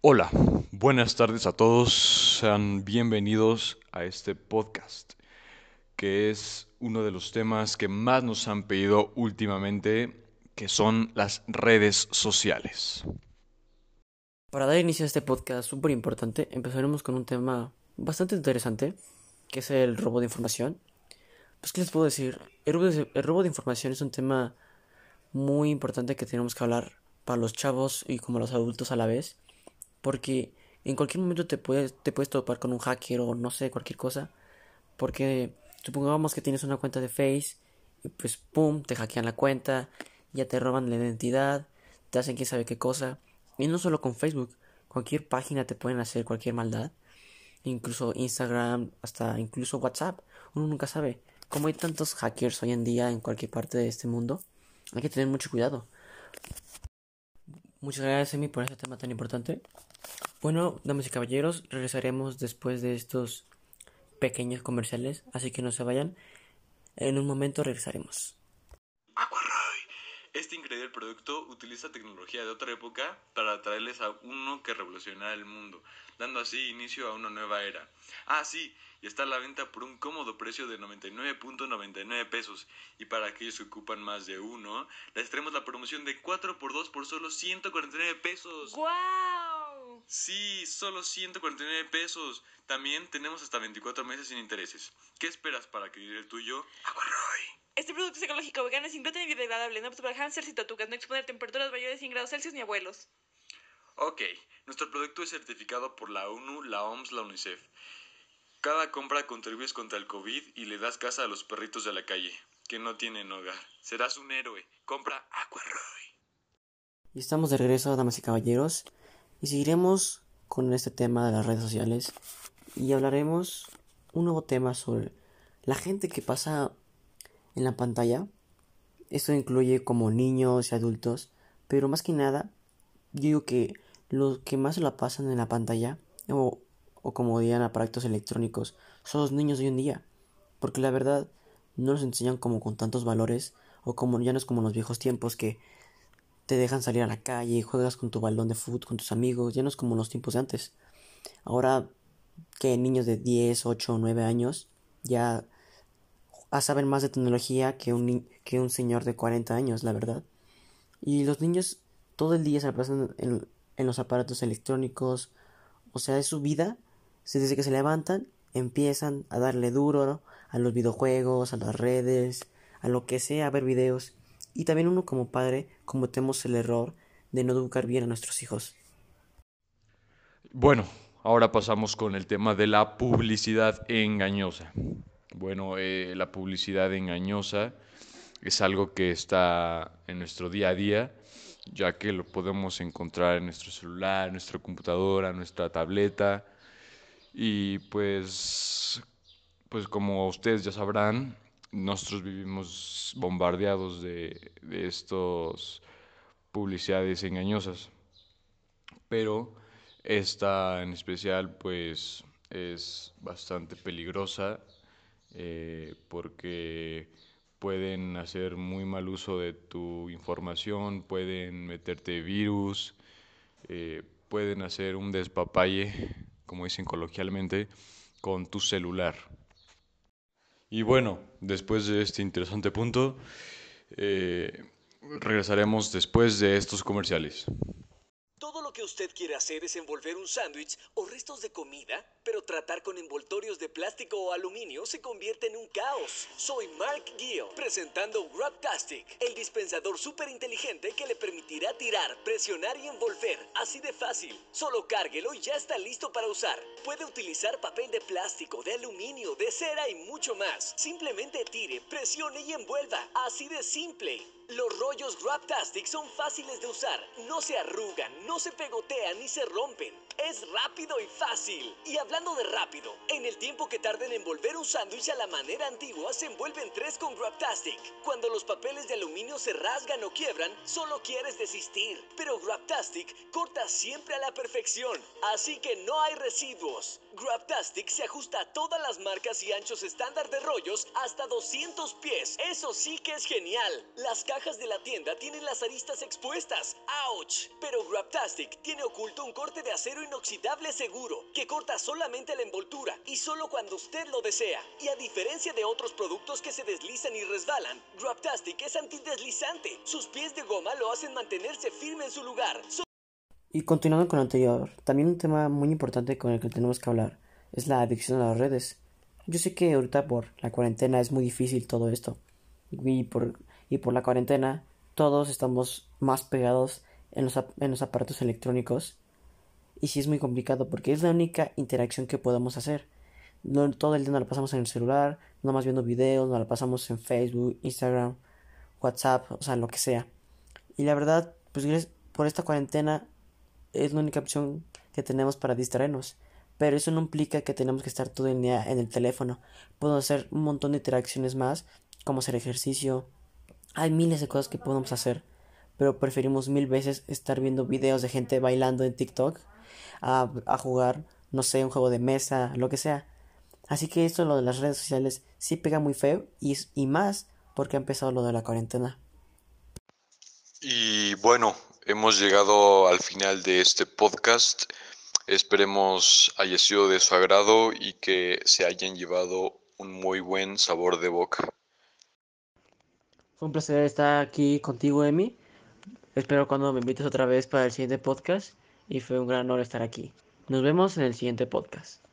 Hola, buenas tardes a todos, sean bienvenidos a este podcast, que es uno de los temas que más nos han pedido últimamente, que son las redes sociales. Para dar inicio a este podcast súper importante, empezaremos con un tema bastante interesante, que es el robo de información. Pues, ¿qué les puedo decir? El robo de, el robo de información es un tema muy importante que tenemos que hablar para los chavos y como los adultos a la vez, porque en cualquier momento te puedes, te puedes topar con un hacker o no sé, cualquier cosa, porque supongamos que tienes una cuenta de Face y pues pum, te hackean la cuenta, ya te roban la identidad, te hacen quién sabe qué cosa, y no solo con Facebook, cualquier página te pueden hacer cualquier maldad, incluso Instagram, hasta incluso WhatsApp, uno nunca sabe. Como hay tantos hackers hoy en día en cualquier parte de este mundo, hay que tener mucho cuidado. Muchas gracias, Emi, por este tema tan importante. Bueno, damas y caballeros, regresaremos después de estos pequeños comerciales, así que no se vayan. En un momento regresaremos. Este increíble producto utiliza tecnología de otra época para traerles a uno que revolucionará el mundo, dando así inicio a una nueva era. Ah, sí, y está a la venta por un cómodo precio de 99.99 pesos. Y para aquellos que ocupan más de uno, les traemos la promoción de 4x2 por solo 149 pesos. ¡Guau! Sí, solo 149 pesos. También tenemos hasta 24 meses sin intereses. ¿Qué esperas para adquirir el tuyo? Aguarroy. Este producto es ecológico, vegano, sin gluten y biodegradable, no apto para hamsters y tortugas, no exponer temperaturas mayores de 100 grados Celsius ni abuelos. Ok, nuestro producto es certificado por la ONU, la OMS, la UNICEF. Cada compra contribuyes contra el COVID y le das casa a los perritos de la calle, que no tienen hogar. Serás un héroe. Compra Aquaroy. Y estamos de regreso, damas y caballeros, y seguiremos con este tema de las redes sociales y hablaremos un nuevo tema sobre la gente que pasa en la pantalla. Esto incluye como niños y adultos, pero más que nada, digo que los que más la pasan en la pantalla, o, o como dirían aparatos electrónicos, son los niños de hoy en día, porque la verdad no los enseñan como con tantos valores, o como ya no es como en los viejos tiempos que te dejan salir a la calle, juegas con tu balón de fútbol con tus amigos, ya no es como en los tiempos de antes. Ahora que niños de 10, 8 o 9 años ya saben más de tecnología que un, que un señor de 40 años, la verdad. Y los niños todo el día se la pasan en, en los aparatos electrónicos, o sea, es su vida. Desde que se levantan, empiezan a darle duro a los videojuegos, a las redes, a lo que sea, a ver videos. Y también uno como padre cometemos el error de no educar bien a nuestros hijos. Bueno, ahora pasamos con el tema de la publicidad engañosa. Bueno, eh, la publicidad engañosa es algo que está en nuestro día a día, ya que lo podemos encontrar en nuestro celular, en nuestra computadora, en nuestra tableta. Y pues, pues como ustedes ya sabrán, nosotros vivimos bombardeados de, de estos publicidades engañosas. Pero esta en especial pues es bastante peligrosa eh, porque pueden hacer muy mal uso de tu información, pueden meterte virus, eh, pueden hacer un despapalle, como dicen coloquialmente, con tu celular. Y bueno, después de este interesante punto, eh, regresaremos después de estos comerciales. Que usted quiere hacer es envolver un sándwich o restos de comida, pero tratar con envoltorios de plástico o aluminio se convierte en un caos. Soy Mark Gill, presentando Grabtastic, el dispensador súper inteligente que le permitirá tirar, presionar y envolver, así de fácil. Solo cárguelo y ya está listo para usar. Puede utilizar papel de plástico, de aluminio, de cera y mucho más. Simplemente tire, presione y envuelva, así de simple. Los rollos Grabtastic son fáciles de usar, no se arrugan, no se pegotean ni se rompen. Es rápido y fácil. Y hablando de rápido, en el tiempo que tarda en envolver un sándwich a la manera antigua, se envuelven tres con Grabtastic. Cuando los papeles de aluminio se rasgan o quiebran, solo quieres desistir. Pero Grabtastic corta siempre a la perfección, así que no hay residuos. Grabtastic se ajusta a todas las marcas y anchos estándar de rollos hasta 200 pies. Eso sí que es genial. Las cajas de la tienda tienen las aristas expuestas. ¡Auch! Pero Grabtastic tiene oculto un corte de acero inoxidable seguro que corta solamente la envoltura y solo cuando usted lo desea. Y a diferencia de otros productos que se deslizan y resbalan, Grabtastic es antideslizante. Sus pies de goma lo hacen mantenerse firme en su lugar. Y continuando con lo anterior, también un tema muy importante con el que tenemos que hablar es la adicción a las redes. Yo sé que ahorita por la cuarentena es muy difícil todo esto. Y por, y por la cuarentena todos estamos más pegados en los, en los aparatos electrónicos. Y sí es muy complicado porque es la única interacción que podemos hacer. Todo el día nos la pasamos en el celular, no más viendo videos, nos la pasamos en Facebook, Instagram, WhatsApp, o sea, lo que sea. Y la verdad, pues por esta cuarentena es la única opción que tenemos para distraernos. Pero eso no implica que tenemos que estar todo el día en el teléfono. Podemos hacer un montón de interacciones más, como hacer ejercicio. Hay miles de cosas que podemos hacer. Pero preferimos mil veces estar viendo videos de gente bailando en TikTok a, a jugar, no sé, un juego de mesa, lo que sea. Así que esto, lo de las redes sociales, sí pega muy feo y, y más porque ha empezado lo de la cuarentena. Y bueno, hemos llegado al final de este podcast. Esperemos haya sido de su agrado y que se hayan llevado un muy buen sabor de boca. Fue un placer estar aquí contigo, Emi. Espero cuando me invites otra vez para el siguiente podcast y fue un gran honor estar aquí. Nos vemos en el siguiente podcast.